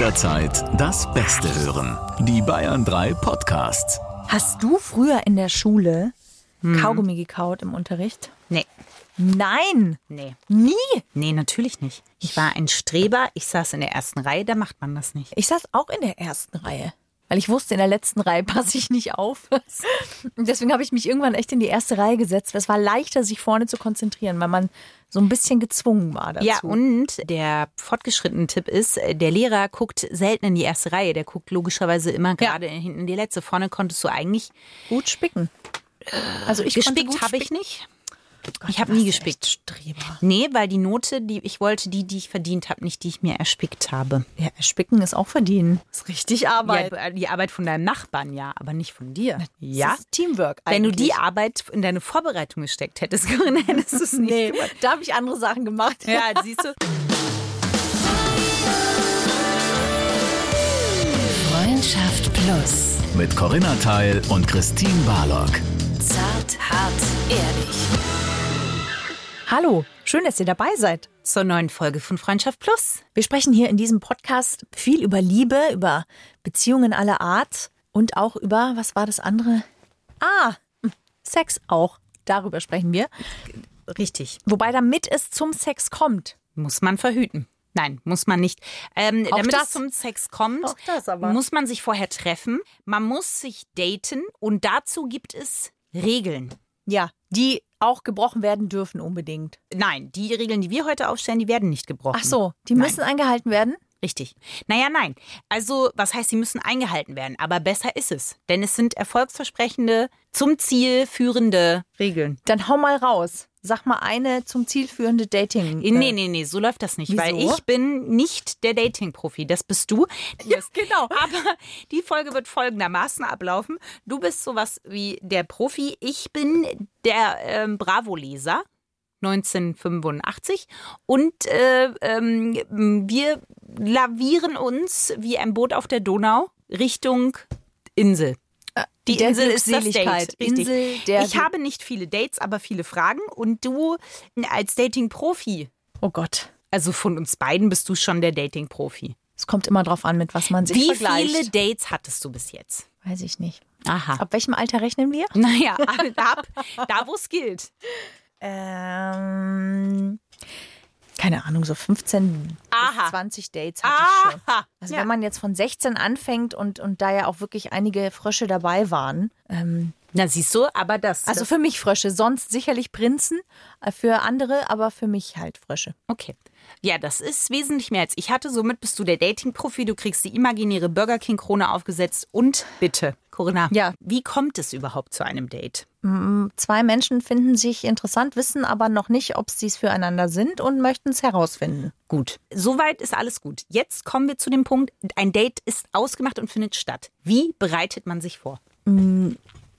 jederzeit das Beste hören. Die Bayern 3 Podcasts. Hast du früher in der Schule Kaugummi gekaut im Unterricht? Nee, Nein, nee. nie. Nee, natürlich nicht. Ich war ein Streber, ich saß in der ersten Reihe, da macht man das nicht. Ich saß auch in der ersten Reihe. Weil ich wusste, in der letzten Reihe passe ich nicht auf. Und deswegen habe ich mich irgendwann echt in die erste Reihe gesetzt. Es war leichter, sich vorne zu konzentrieren, weil man so ein bisschen gezwungen war dazu. Ja, und der fortgeschrittene Tipp ist, äh, der Lehrer guckt selten in die erste Reihe, der guckt logischerweise immer gerade hinten in die letzte. Vorne konntest du eigentlich gut spicken. Also ich gespickt habe ich spicken. Nicht. ich habe nie gespickt. Streber. Nee, weil die Note, die ich wollte, die, die ich verdient habe, nicht die ich mir erspickt habe. Ja, spicken ist auch verdienen. Ist richtig Arbeit. Ja, die Arbeit von deinem Nachbarn, ja, aber nicht von dir. Ja. Das ist Teamwork Wenn du die eigentlich. Arbeit in deine Vorbereitung gesteckt hättest, Corinna, hättest du es nicht Nee, gemacht. da habe ich andere Sachen gemacht. Ja, siehst du. Freundschaft Plus. Mit Corinna Teil und Christine Barlock. Zart, hart, ehrlich. Hallo, schön, dass ihr dabei seid. Zur neuen Folge von Freundschaft Plus. Wir sprechen hier in diesem Podcast viel über Liebe, über Beziehungen aller Art und auch über, was war das andere? Ah, Sex auch. Darüber sprechen wir. Richtig. Wobei, damit es zum Sex kommt, Muss man verhüten. Nein, muss man nicht. Ähm, damit das. es zum Sex kommt, muss man sich vorher treffen. Man muss sich daten und dazu gibt es Regeln. ja, die auch gebrochen werden dürfen unbedingt. Nein, die Regeln, die wir heute aufstellen, die werden nicht gebrochen. Ach so, die Nein. müssen eingehalten werden? Richtig. Naja, nein. Also, was heißt, sie müssen eingehalten werden? Aber besser ist es. Denn es sind erfolgsversprechende, zum Ziel führende Regeln. Dann hau mal raus. Sag mal eine zum Ziel führende Dating. Nee, nee, nee, so läuft das nicht. Weil wieso? ich bin nicht der Dating-Profi. Das bist du. Ja, genau. Aber die Folge wird folgendermaßen ablaufen. Du bist sowas wie der Profi. Ich bin der ähm, Bravo-Leser. 1985 und äh, ähm, wir lavieren uns wie ein Boot auf der Donau Richtung Insel. Die der Insel ist das Date. Insel ich habe nicht viele Dates, aber viele Fragen. Und du als Dating-Profi, Oh Gott. also von uns beiden bist du schon der Dating-Profi. Es kommt immer drauf an, mit was man sich Wie vergleicht. viele Dates hattest du bis jetzt? Weiß ich nicht. Aha. Ab welchem Alter rechnen wir? Naja, ab, da wo es gilt. Ähm, keine Ahnung, so 15 Aha. bis 20 Dates hatte ich schon. Aha. Also Ja. wenn man jetzt von 16 anfängt und, und da ja auch wirklich einige Frösche dabei waren. Ähm, Na, siehst du, aber das. also für mich Frösche, sonst sicherlich Prinzen, äh, für andere, aber für mich halt Frösche. okay. Ja, das ist wesentlich mehr als ich hatte. Somit bist du der Dating-Profi. Du kriegst die imaginäre Burger King-Krone aufgesetzt. Und bitte, Corinna, Ja. wie kommt es überhaupt zu einem Date? Zwei Menschen finden sich interessant, wissen aber noch nicht, ob sie es füreinander sind und möchten es herausfinden. Gut, soweit ist alles gut. Jetzt kommen wir zu dem Punkt, ein Date ist ausgemacht und findet statt. Wie bereitet man sich vor?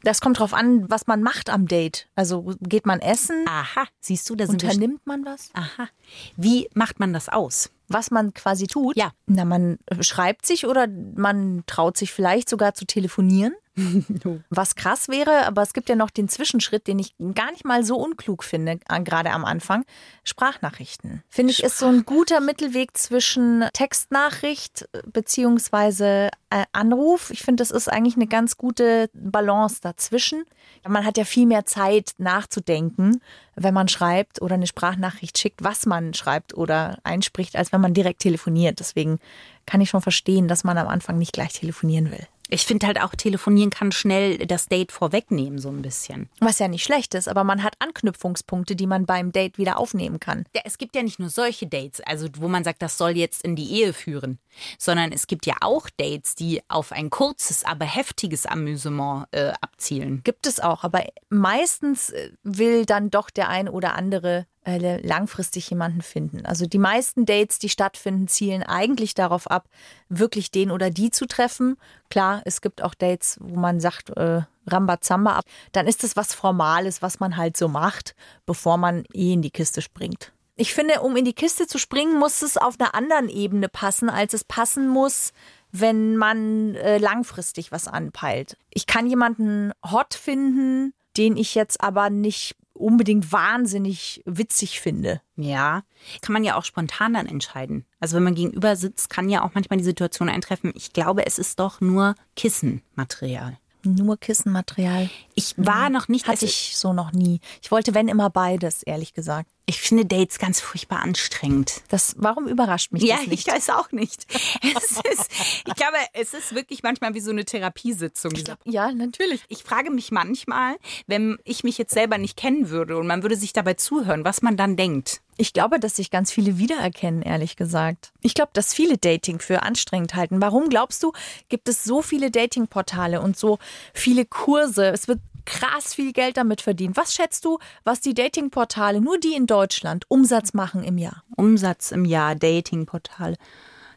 Das kommt drauf an, was man macht am Date. Also geht man essen, Aha, siehst du, da sind unternimmt man was? Aha. Wie macht man das aus? was man quasi tut. Ja. Na, man schreibt sich oder man traut sich vielleicht sogar zu telefonieren. Was krass wäre, aber es gibt ja noch den Zwischenschritt, den ich gar nicht mal so unklug finde, äh, gerade am Anfang. Sprachnachrichten. Finde ich, ist so ein guter Mittelweg zwischen Textnachricht äh, beziehungsweise äh, Anruf. Ich finde, das ist eigentlich eine ganz gute Balance dazwischen. Man hat ja viel mehr Zeit nachzudenken, wenn man schreibt oder eine Sprachnachricht schickt, was man schreibt oder einspricht, als wenn man direkt telefoniert. Deswegen kann ich schon verstehen, dass man am Anfang nicht gleich telefonieren will. Ich finde halt auch, telefonieren kann schnell das Date vorwegnehmen, so ein bisschen. Was ja nicht schlecht ist, aber man hat Anknüpfungspunkte, die man beim Date wieder aufnehmen kann. Ja, es gibt ja nicht nur solche Dates, also wo man sagt, das soll jetzt in die Ehe führen, sondern es gibt ja auch Dates, die auf ein kurzes, aber heftiges Amüsement äh, abzielen. Gibt es auch, aber meistens äh, will dann doch der ein oder andere äh, langfristig jemanden finden. Also die meisten Dates, die stattfinden, zielen eigentlich darauf ab, wirklich den oder die zu treffen. Klar, es gibt auch Dates, wo man sagt, äh, Rambazamba ab. Dann ist es was Formales, was man halt so macht, bevor man eh in die Kiste springt. Ich finde, um in die Kiste zu springen, muss es auf einer anderen Ebene passen, als es passen muss, wenn man äh, langfristig was anpeilt. Ich kann jemanden hot finden den ich jetzt aber nicht unbedingt wahnsinnig witzig finde. Ja, kann man ja auch spontan dann entscheiden. Also wenn man gegenüber sitzt, kann ja auch manchmal die Situation eintreffen. Ich glaube, es ist doch nur Kissenmaterial. Nur Kissenmaterial. Ich war noch nicht, Hatte ich so noch nie. Ich wollte, wenn immer beides, ehrlich gesagt. Ich finde Dates ganz furchtbar anstrengend. Das, warum überrascht mich Ja, das nicht? ich weiß auch nicht. Es ist, ich glaube, es ist wirklich manchmal wie so eine Therapiesitzung. dieser ja, natürlich. Ich frage mich manchmal, wenn ich mich jetzt selber nicht kennen würde und man würde sich dabei zuhören, was man dann denkt. Ich glaube, dass sich ganz viele wiedererkennen, ehrlich gesagt. Ich glaube, dass viele Dating für anstrengend halten. Warum glaubst du, gibt es so viele Datingportale und so viele Kurse? Es wird krass viel Geld damit verdient. Was schätzt du, was die Datingportale, nur die in Deutschland, Umsatz machen im Jahr? Umsatz im Jahr, Datingportale,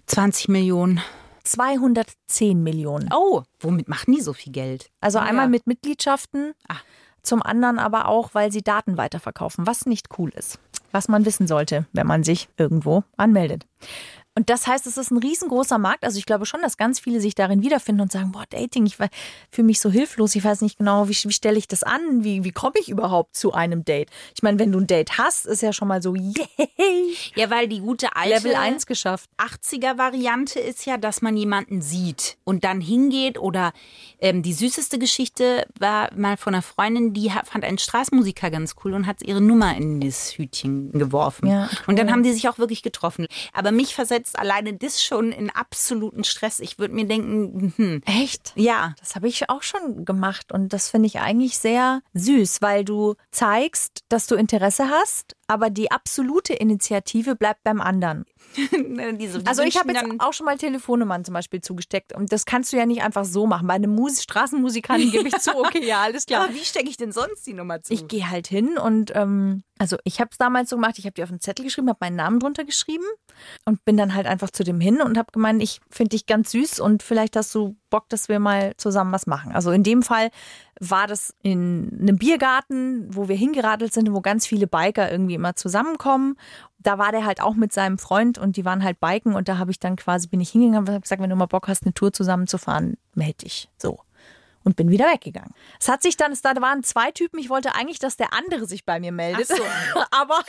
20 Millionen. 210 Millionen. Oh, womit machen die so viel Geld? Also Ja. einmal mit Mitgliedschaften, Ah. zum anderen aber auch, weil sie Daten weiterverkaufen, was nicht cool ist. Was man wissen sollte, wenn man sich irgendwo anmeldet. Und das heißt, es ist ein riesengroßer Markt. Also ich glaube schon, dass ganz viele sich darin wiederfinden und sagen, boah, Dating, ich fühle mich so hilflos, ich weiß nicht genau, wie, wie stelle ich das an, wie, wie komme ich überhaupt zu einem Date? Ich meine, wenn du ein Date hast, ist ja schon mal so, yay, Ja, weil die gute alte Level 1 geschafft. 80er-Variante ist ja, dass man jemanden sieht und dann hingeht. Oder ähm, die süßeste Geschichte war mal von einer Freundin, die fand einen Straßenmusiker ganz cool und hat ihre Nummer in das Hütchen geworfen. Ja, Und dann cool. haben die sich auch wirklich getroffen. Aber mich versetzt alleine das schon in absoluten Stress. Ich würde mir denken, hm, Echt? ja, Das habe ich auch schon gemacht und das finde ich eigentlich sehr süß, weil du zeigst, dass du Interesse hast, aber die absolute Initiative bleibt beim anderen. diese, die Also ich habe jetzt auch schon mal Telefonnummern zum Beispiel zugesteckt und das kannst du ja nicht einfach so machen. Bei einem Mus Straßenmusikanten gebe ich zu, okay, ja, alles klar. Aber wie stecke ich denn sonst die Nummer zu? Ich gehe halt hin und ähm, also ich habe es damals so gemacht, ich habe die auf einen Zettel geschrieben, habe meinen Namen drunter geschrieben und bin dann halt einfach zu dem hin und habe gemeint, ich finde dich ganz süß und vielleicht hast du Bock, dass wir mal zusammen was machen. Also in dem Fall war das in einem Biergarten, wo wir hingeradelt sind, wo ganz viele Biker irgendwie immer zusammenkommen. Da war der halt auch mit seinem Freund und die waren halt Biken und da habe ich dann quasi, bin ich hingegangen und habe gesagt, wenn du mal Bock hast, eine Tour zusammenzufahren, melde dich. So und bin wieder weggegangen. Es hat sich dann, es da waren zwei Typen, ich wollte eigentlich, dass der andere sich bei mir meldet. So. aber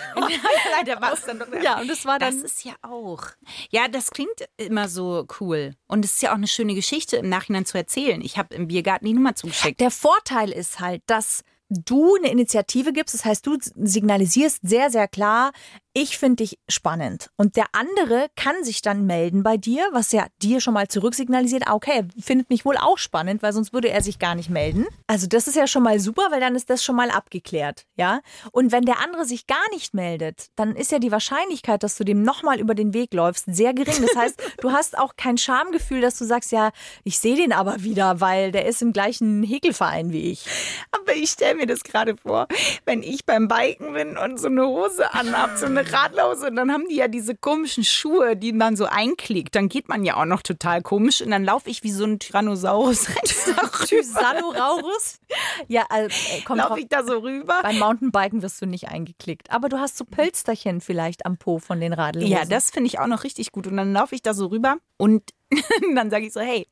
Leider war es dann doch ja, und das war dann Das ist ja auch. Ja, das klingt immer so cool. Und es ist ja auch eine schöne Geschichte im Nachhinein zu erzählen. Ich habe im Biergarten die Nummer zugeschickt. der Vorteil ist halt, dass du eine Initiative gibst, das heißt, du signalisierst sehr, sehr klar, ich finde dich spannend. Und der andere kann sich dann melden bei dir, was ja dir schon mal zurücksignalisiert, ah, okay, er findet mich wohl auch spannend, weil sonst würde er sich gar nicht melden. Also das ist ja schon mal super, weil dann ist das schon mal abgeklärt, ja. Und wenn der andere sich gar nicht meldet, dann ist ja die Wahrscheinlichkeit, dass du dem nochmal über den Weg läufst, sehr gering. Das heißt, du hast auch kein Schamgefühl, dass du sagst, ja, ich sehe den aber wieder, weil der ist im gleichen Häkelverein wie ich. Aber ich stelle mir das gerade vor, wenn ich beim Biken bin und so eine Hose anhab, so eine Radlhose, und dann haben die ja diese komischen Schuhe, die man so einklickt. Dann geht man ja auch noch total komisch und dann laufe ich wie so ein Tyrannosaurus. Tyrannosaurus? Ja, also, äh, drauf. Laufe ich da so rüber? Beim Mountainbiken wirst du nicht eingeklickt. Aber du hast so Pölsterchen vielleicht am Po von den Radlhosen. Ja, das finde ich auch noch richtig gut. Und dann laufe ich da so rüber und dann sage ich so, hey,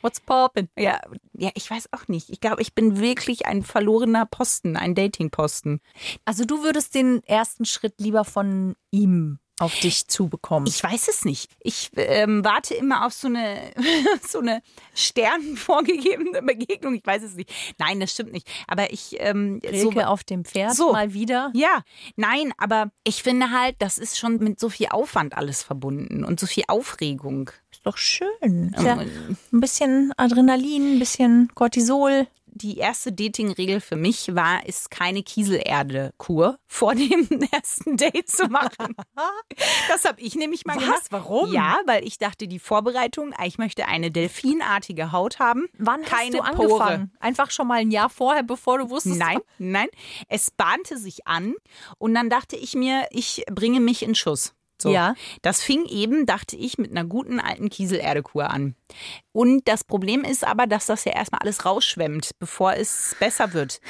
What's poppin'? Ja, ja, ich weiß auch nicht. Ich glaube, ich bin wirklich ein verlorener Posten, ein Dating-Posten. Also du würdest den ersten Schritt lieber von ihm auf dich zubekommen. Ich weiß es nicht. Ich ähm, warte immer auf so eine, so eine Stern vorgegebene Begegnung. Ich weiß es nicht. Nein, das stimmt nicht. Aber ich ähm, Rilke auf dem Pferd So. mal wieder. Ja, nein, aber ich finde halt, das ist schon mit so viel Aufwand alles verbunden und so viel Aufregung. Ist doch schön. Ist ja ein bisschen Adrenalin, ein bisschen Cortisol. Die erste Dating-Regel für mich war, ist keine Kieselerde-Kur vor dem ersten Date zu machen. Das habe ich nämlich mal Was? gemacht. Warum? Ja, weil ich dachte, die Vorbereitung, ah, ich möchte eine delfinartige Haut haben. Wann keine hast du Pore. angefangen? Einfach schon mal ein Jahr vorher, bevor du wusstest. Nein, nein. Es bahnte sich an und dann dachte ich mir, ich bringe mich in Schuss. So. Ja. Das fing eben, dachte ich, mit einer guten alten Kieselerdekur an. Und das Problem ist aber, dass das ja erstmal alles rausschwemmt, bevor es besser wird.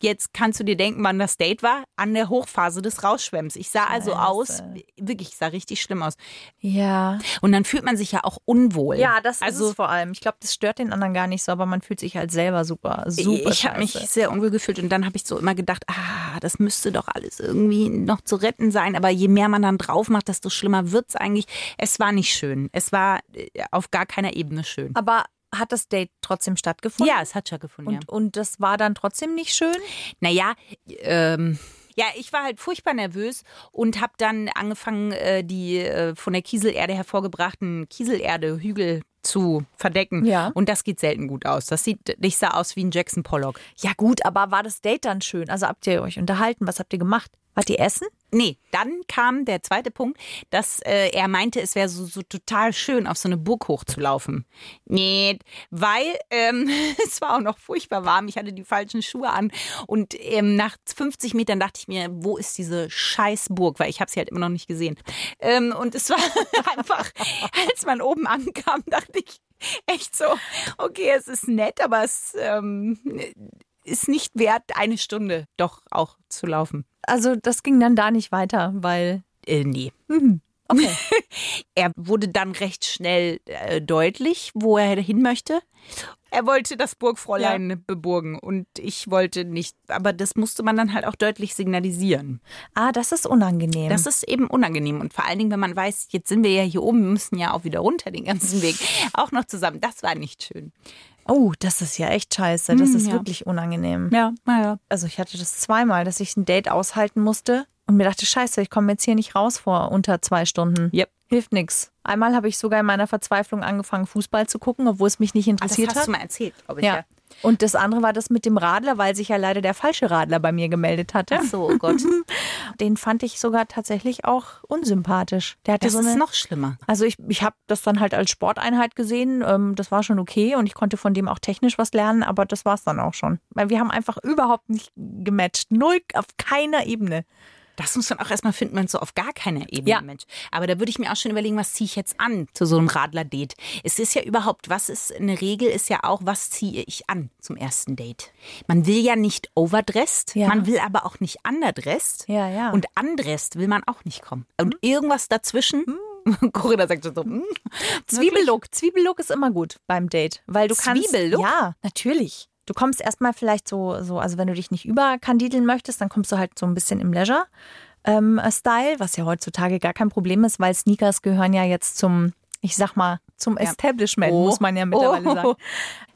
Jetzt kannst du dir denken, wann das Date war? An der Hochphase des Rausschwemmens. Ich sah also Scheiße. aus, wirklich, ich sah richtig schlimm aus. Ja. Und dann fühlt man sich ja auch unwohl. Ja, das also, ist es vor allem. Ich glaube, das stört den anderen gar nicht so, aber man fühlt sich halt selber super, super ich habe mich sehr unwohl gefühlt und dann habe ich so immer gedacht, ah, das müsste doch alles irgendwie noch zu retten sein. Aber je mehr man dann drauf macht, desto schlimmer wird's eigentlich. Es war nicht schön. Es war äh, auf gar keiner Ebene schön. Aber hat das Date trotzdem stattgefunden? Ja, es hat stattgefunden. Und, und das war dann trotzdem nicht schön? Naja, ähm, ja, ich war halt furchtbar nervös und habe dann angefangen, äh, die äh, von der Kieselerde hervorgebrachten Kieselerde-Hügel zu verdecken. Ja. Und das geht selten gut aus. Das sieht nicht so aus wie ein Jackson Pollock. Ja gut, aber war das Date dann schön? Also habt ihr euch unterhalten? Was habt ihr gemacht? Wart ihr essen? Nee, dann kam der zweite Punkt, dass äh, er meinte, es wäre so, so total schön, auf so eine Burg hochzulaufen. Nee, weil ähm, es war auch noch furchtbar warm. Ich hatte die falschen Schuhe an. Und ähm, nach 50 Metern dachte ich mir, wo ist diese scheiß Burg? Weil ich habe sie halt immer noch nicht gesehen. Ähm, und es war einfach, als man oben ankam, dachte ich echt so, okay, es ist nett, aber es ähm, ist nicht wert, eine Stunde doch auch zu laufen. Also das ging dann da nicht weiter, weil... Äh, nee. Okay. Er wurde dann recht schnell äh, deutlich, wo er hin möchte. Er wollte das Burgfräulein beburgen und ich wollte nicht. Aber das musste man dann halt auch deutlich signalisieren. ah, das ist unangenehm. Das ist eben unangenehm. Und vor allen Dingen, wenn man weiß, jetzt sind wir ja hier oben, wir müssen ja auch wieder runter den ganzen Weg. Auch noch zusammen. Das war nicht schön. Oh, das ist ja echt scheiße. Das Hm, ist ja. wirklich unangenehm. Ja, naja. Also ich hatte das zweimal, dass ich ein Date aushalten musste und mir dachte, scheiße, ich komme jetzt hier nicht raus vor unter zwei Stunden. Yep. Hilft nix. Einmal habe ich sogar in meiner Verzweiflung angefangen, Fußball zu gucken, obwohl es mich nicht Ah, das interessiert hast hat. du mal erzählt, glaube ich. ja. Ja. Und das andere war das mit dem Radler, weil sich ja leider der falsche Radler bei mir gemeldet hatte. Ach so, oh Gott. Den fand ich sogar tatsächlich auch unsympathisch. Der hatte Das so ist eine, noch schlimmer. Also ich, ich habe das dann halt als Sporteinheit gesehen. Ähm, das war schon okay und ich konnte von dem auch technisch was lernen, aber das war es dann auch schon. Weil wir haben einfach überhaupt nicht gematcht. Null auf keiner Ebene. Das muss man auch erstmal finden, man so auf gar keiner Ebene, Ja. Mensch. Aber da würde ich mir auch schon überlegen, was ziehe ich jetzt an zu so einem Radler-Date. Es ist ja überhaupt, was ist eine Regel, ist ja auch, was ziehe ich an zum ersten Date. Man will ja nicht overdressed, Ja. man will aber auch nicht underdressed. Ja, ja. Und undressed will man auch nicht kommen. Und irgendwas dazwischen. Corinna sagt schon so, hm, Zwiebellook. Zwiebellook ist immer gut beim Date, weil du kannst. Zwiebellook? Ja, natürlich. Du kommst erstmal vielleicht so, so, also wenn du dich nicht überkandideln möchtest, dann kommst du halt so ein bisschen im Leisure. Ähm, Style, was ja heutzutage gar kein Problem ist, weil Sneakers gehören ja jetzt zum, ich sag mal, zum Establishment, Oh. muss man ja mittlerweile Oh. sagen.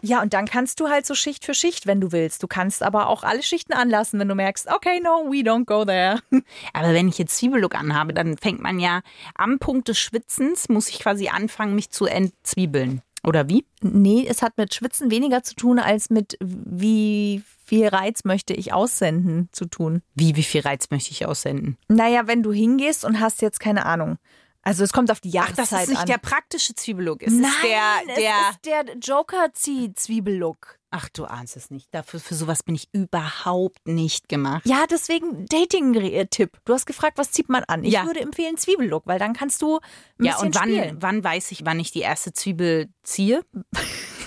Ja, und dann kannst du halt so Schicht für Schicht, wenn du willst. Du kannst aber auch alle Schichten anlassen, wenn du merkst, okay, no, we don't go there. Aber wenn ich jetzt Zwiebellook anhabe, dann fängt man ja am Punkt des Schwitzens, muss ich quasi anfangen, mich zu entzwiebeln. Oder wie? Nee, es hat mit Schwitzen weniger zu tun, als mit wie viel Reiz möchte ich aussenden zu tun. Wie, wie viel Reiz möchte ich aussenden? Naja, wenn du hingehst und hast jetzt keine Ahnung. Also es kommt auf die Ach, Jahreszeit das ist nicht an. der praktische Zwiebellook. Es Nein, ist der, der. es ist der Joker-Zieh-Zwiebellook. Ach, du ahnst es nicht. Dafür, für sowas bin ich überhaupt nicht gemacht. Ja, deswegen Dating-Tipp. Du hast gefragt, was zieht man an? Ich Ja. würde empfehlen Zwiebellook, weil dann kannst du ein Ja, bisschen und wann, spielen. wann weiß ich, wann ich die erste Zwiebel ziehe?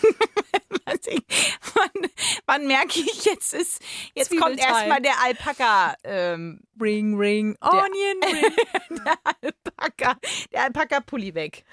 Ich. wann, wann merke ich, jetzt ist, jetzt kommt erstmal der Alpaka, ähm, Ring, ring, Onion Ring. der Alpaka, der Alpaka-Pulli weg.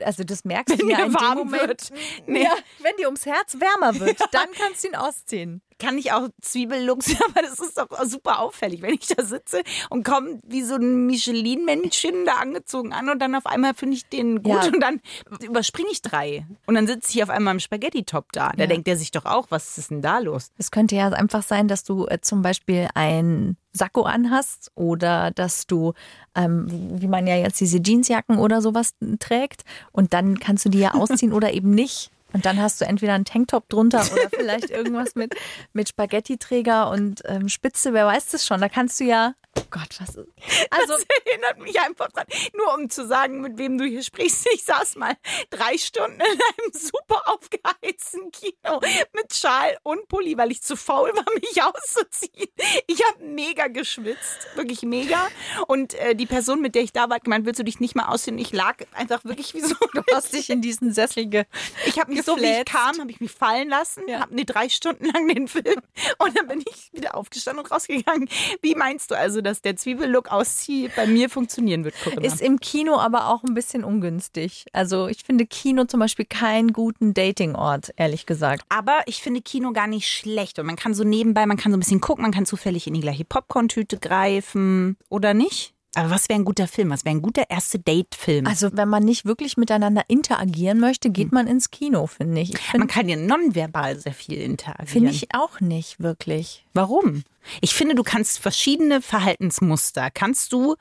Also das merkst du Wenn ja in dem warm Moment. wird. Nee. Ja, wenn dir ums Herz wärmer wird, dann kannst du ihn ausziehen. Kann ich auch Zwiebellooks, aber das ist doch super auffällig, wenn ich da sitze und komme wie so ein Michelin-Männchen da angezogen an und dann auf einmal finde ich den gut Ja. und dann überspringe ich drei. Und dann sitze ich auf einmal im Spaghetti-Top da. Da Ja. denkt er sich doch auch, was ist denn da los? Es könnte ja einfach sein, dass du äh, zum Beispiel ein Sakko anhast oder dass du, ähm, wie man ja jetzt diese Jeansjacken oder sowas trägt und dann kannst du die ja ausziehen oder eben nicht. Und dann hast du entweder einen Tanktop drunter oder vielleicht irgendwas mit, mit Spaghetti-Träger und ähm, Spitze, wer weiß das schon. Da kannst du ja Gott, was ist. Also, das erinnert mich einfach dran. Nur um zu sagen, mit wem du hier sprichst. Ich saß mal drei Stunden in einem super aufgeheizten Kino mit Schal und Pulli, weil ich zu faul war, mich auszuziehen. Ich habe mega geschwitzt. Wirklich mega. Und äh, die Person, mit der ich da war, hat gemeint, willst du dich nicht mal ausziehen? Ich lag einfach wirklich wie so. du hast dich in diesen Sessel ge Ich habe mich so, wie ich kam, habe ich mich fallen lassen, Ja. habe ne drei Stunden lang den Film und dann bin ich wieder aufgestanden und rausgegangen. Wie meinst du also, dass der Zwiebellook auszieh bei mir funktionieren wird, Corinna? Ist im Kino aber auch ein bisschen ungünstig. Also ich finde Kino zum Beispiel keinen guten Datingort, ehrlich gesagt. aber ich finde Kino gar nicht schlecht und man kann so nebenbei, man kann so ein bisschen gucken, man kann zufällig in die gleiche Popcorn-Tüte greifen oder nicht? Aber was wäre ein guter Film? Was wäre ein guter erste Date-Film? Also wenn man nicht wirklich miteinander interagieren möchte, geht man ins Kino, finde ich. ich man finde kann ja nonverbal sehr viel interagieren. find ich auch nicht wirklich. Warum? Ich finde, du kannst verschiedene Verhaltensmuster, kannst du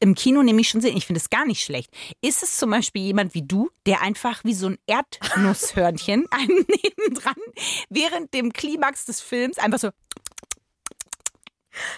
im Kino nämlich schon sehen. Ich finde es gar nicht schlecht. Ist es zum Beispiel jemand wie du, der einfach wie so ein Erdnusshörnchen einem nebendran während dem Klimax des Films einfach so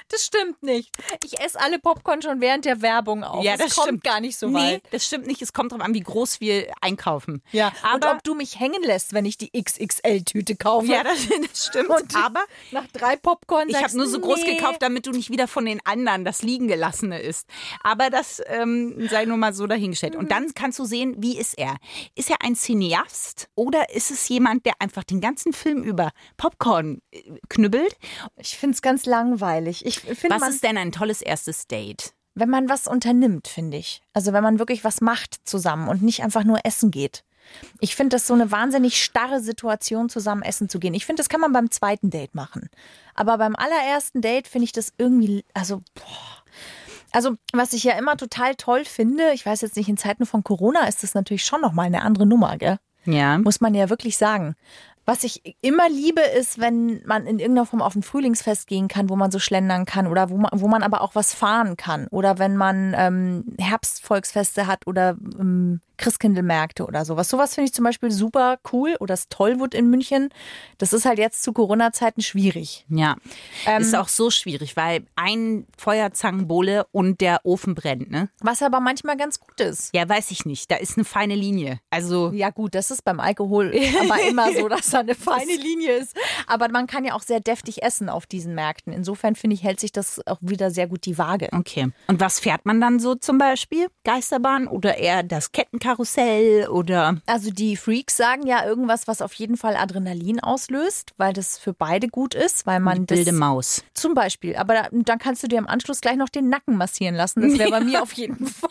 Das stimmt nicht. Ich esse alle Popcorn schon während der Werbung auf. Ja, Es das kommt stimmt. gar nicht so nee, weit. das stimmt nicht. Es kommt darauf an, wie groß wir einkaufen. Ja, und aber ob du mich hängen lässt, wenn ich die XXL-Tüte kaufe. ja, das, das stimmt. Und aber nach drei Popcorn Ich habe nur so groß nee. gekauft, damit du nicht wieder von den anderen das liegen gelassene isst. Aber das ähm, sei nur mal so dahingestellt. Und dann kannst du sehen, wie ist er? Ist er ein Cineast oder ist es jemand, der einfach den ganzen Film über Popcorn äh, knüppelt? Ich finde es ganz langweilig. Ich finde, Was ist denn ein tolles erstes Date? wenn man was unternimmt, finde ich. Also wenn man wirklich was macht zusammen und nicht einfach nur essen geht. Ich finde das so eine wahnsinnig starre Situation, zusammen essen zu gehen. Ich finde, das kann man beim zweiten Date machen. Aber beim allerersten Date finde ich das irgendwie, also, boah. Also, was ich ja immer total toll finde, ich weiß jetzt nicht, in Zeiten von Corona ist das natürlich schon nochmal eine andere Nummer, gell? Ja. muss man ja wirklich sagen. Was ich immer liebe, ist, wenn man in irgendeiner Form auf ein Frühlingsfest gehen kann, wo man so schlendern kann oder wo man, wo man aber auch was fahren kann. Oder wenn man ähm, Herbstvolksfeste hat oder ähm, Christkindlmärkte oder sowas. Sowas finde ich zum Beispiel super cool. Oder das Tollwood in München. Das ist halt jetzt zu Corona-Zeiten schwierig. Ja. Ähm, ist auch so schwierig, weil ein Feuerzangenbowle und der Ofen brennt, ne? Was aber manchmal ganz gut ist. Ja, weiß ich nicht. Da ist eine feine Linie. Also, Ja gut, das ist beim Alkohol aber immer so, dass da eine feine Linie ist. Aber man kann ja auch sehr deftig essen auf diesen Märkten. Insofern finde ich, hält sich das auch wieder sehr gut die Waage. Okay. Und was fährt man dann so zum Beispiel? Geisterbahn oder eher das Kettenkarussell oder? Also die Freaks sagen ja irgendwas, was auf jeden Fall Adrenalin auslöst, weil das für beide gut ist, weil man Die wilde Maus. zum Beispiel. Aber da, dann kannst du dir im Anschluss gleich noch den Nacken massieren lassen. Das wäre bei mir auf jeden Fall.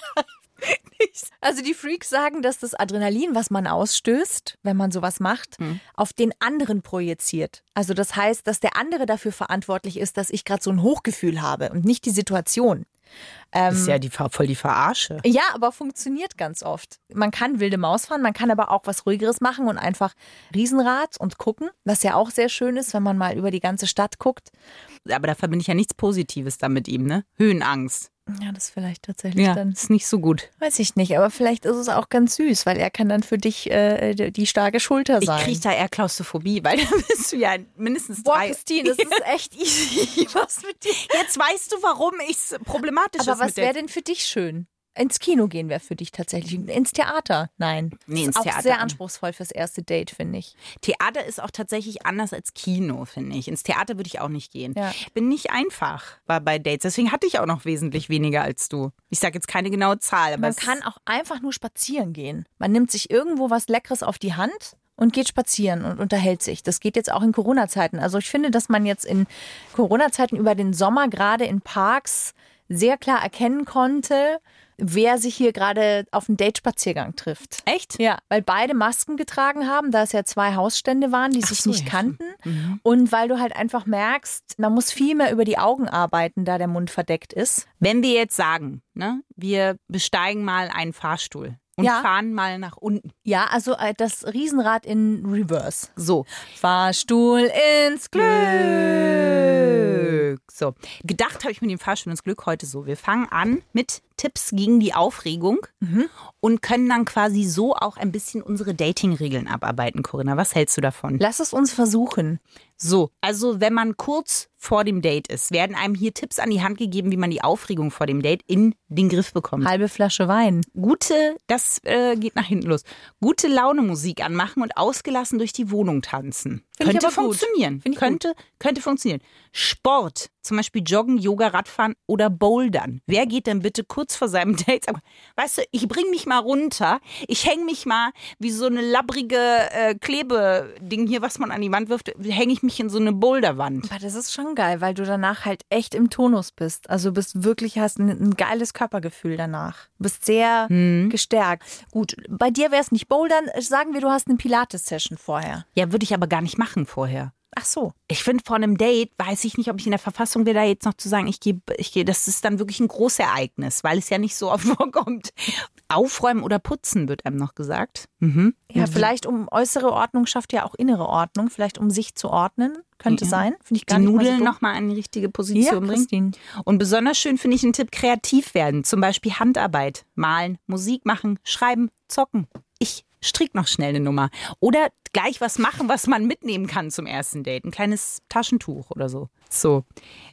nicht. Also die Freaks sagen, dass das Adrenalin, was man ausstößt, wenn man sowas macht, auf den anderen projiziert. Also das heißt, dass der andere dafür verantwortlich ist, dass ich gerade so ein Hochgefühl habe und nicht die Situation. Das ist ja die, voll die Verarsche. Ja, aber funktioniert ganz oft. Man kann wilde Maus fahren, man kann aber auch was Ruhigeres machen und einfach Riesenrad und gucken, was ja auch sehr schön ist, wenn man mal über die ganze Stadt guckt. Aber da verbinde ich ja nichts Positives dann mit ihm, ne? Höhenangst. Ja, das vielleicht tatsächlich Ja, dann. ist nicht so gut. Weiß ich nicht, aber vielleicht ist es auch ganz süß, weil er kann dann für dich äh, die starke Schulter Ich sein. kriege da eher Klaustrophobie, weil da bist du ja mindestens Boah, drei. Christine, das ist echt easy. Was mit dir? Jetzt weißt du, warum ich es problematisch Aber ist was wäre denn für dich schön? Ins Kino gehen wäre für dich tatsächlich. Ins Theater? Nein. Nee, Das ins ist auch Theater. sehr anspruchsvoll fürs erste Date, finde ich. Theater ist auch tatsächlich anders als Kino, finde ich. Ins Theater würde ich auch nicht gehen. Ja. Ich bin nicht einfach war bei Dates. Deswegen hatte ich auch noch wesentlich weniger als du. Ich sage jetzt keine genaue Zahl, aber Man kann auch einfach nur spazieren gehen. Man nimmt sich irgendwo was Leckeres auf die Hand und geht spazieren und unterhält sich. Das geht jetzt auch in Corona-Zeiten. Also ich finde, dass man jetzt in Corona-Zeiten über den Sommer gerade in Parks sehr klar erkennen konnte, wer sich hier gerade auf einen Date-Spaziergang trifft. echt? Ja, weil beide Masken getragen haben, da es ja zwei Hausstände waren, die sich so, nicht ja, kannten. Und weil du halt einfach merkst, man muss viel mehr über die Augen arbeiten, da der Mund verdeckt ist. Wenn wir jetzt sagen, ne, wir besteigen mal einen Fahrstuhl und Ja. fahren mal nach unten. Ja, also äh, das Riesenrad in Reverse. So. Fahrstuhl ins Glück. So. Gedacht habe ich mit dem Fahrstuhl ins Glück heute so. Wir fangen an mit Tipps gegen die Aufregung und können dann quasi so auch ein bisschen unsere Dating-Regeln abarbeiten, Corinna. Was hältst du davon? Lass es uns versuchen. So, also wenn man kurz vor dem Date ist, werden einem hier Tipps an die Hand gegeben, wie man die Aufregung vor dem Date in den Griff bekommt. Halbe Flasche Wein. Gute, das äh, geht nach hinten los. Gute Laune Musik anmachen und ausgelassen durch die Wohnung tanzen. Find ich könnte funktionieren. Könnte, könnte funktionieren. Sport, zum Beispiel Joggen, Yoga, Radfahren oder Bouldern. Wer geht denn bitte kurz vor seinem Date? Weißt du, ich bring mich mal runter. Ich hänge mich mal wie so eine labbrige äh, Klebeding hier, was man an die Wand wirft, hänge ich mich in so eine Boulderwand. Aber das ist schon geil, weil du danach halt echt im Tonus bist. Also du bist wirklich, hast ein, ein geiles Körpergefühl danach. Du bist sehr gestärkt. Gut, bei dir wäre es nicht Bouldern. Sagen wir, du hast eine Pilates-Session vorher. Ja, würde ich aber gar nicht machen vorher. Ach so. Ich finde, vor einem Date weiß ich nicht, ob ich in der Verfassung wäre, da jetzt noch zu sagen, ich gehe, ich gehe, das ist dann wirklich ein Großereignis, weil es ja nicht so oft vorkommt. Aufräumen oder putzen wird einem noch gesagt. Mhm. Ja, vielleicht um äußere Ordnung schafft ja auch innere Ordnung. Vielleicht um sich zu ordnen. Könnte Ja. sein. Finde ich gar Die nicht Nudeln mal so nochmal an die richtige Ja, Position bringen. Christine. Und besonders schön finde ich einen Tipp, kreativ werden. Zum Beispiel Handarbeit, malen, Musik machen, schreiben, zocken. Ich strick noch schnell eine Nummer. Oder gleich was machen, was man mitnehmen kann zum ersten Date. Ein kleines Taschentuch oder so. So.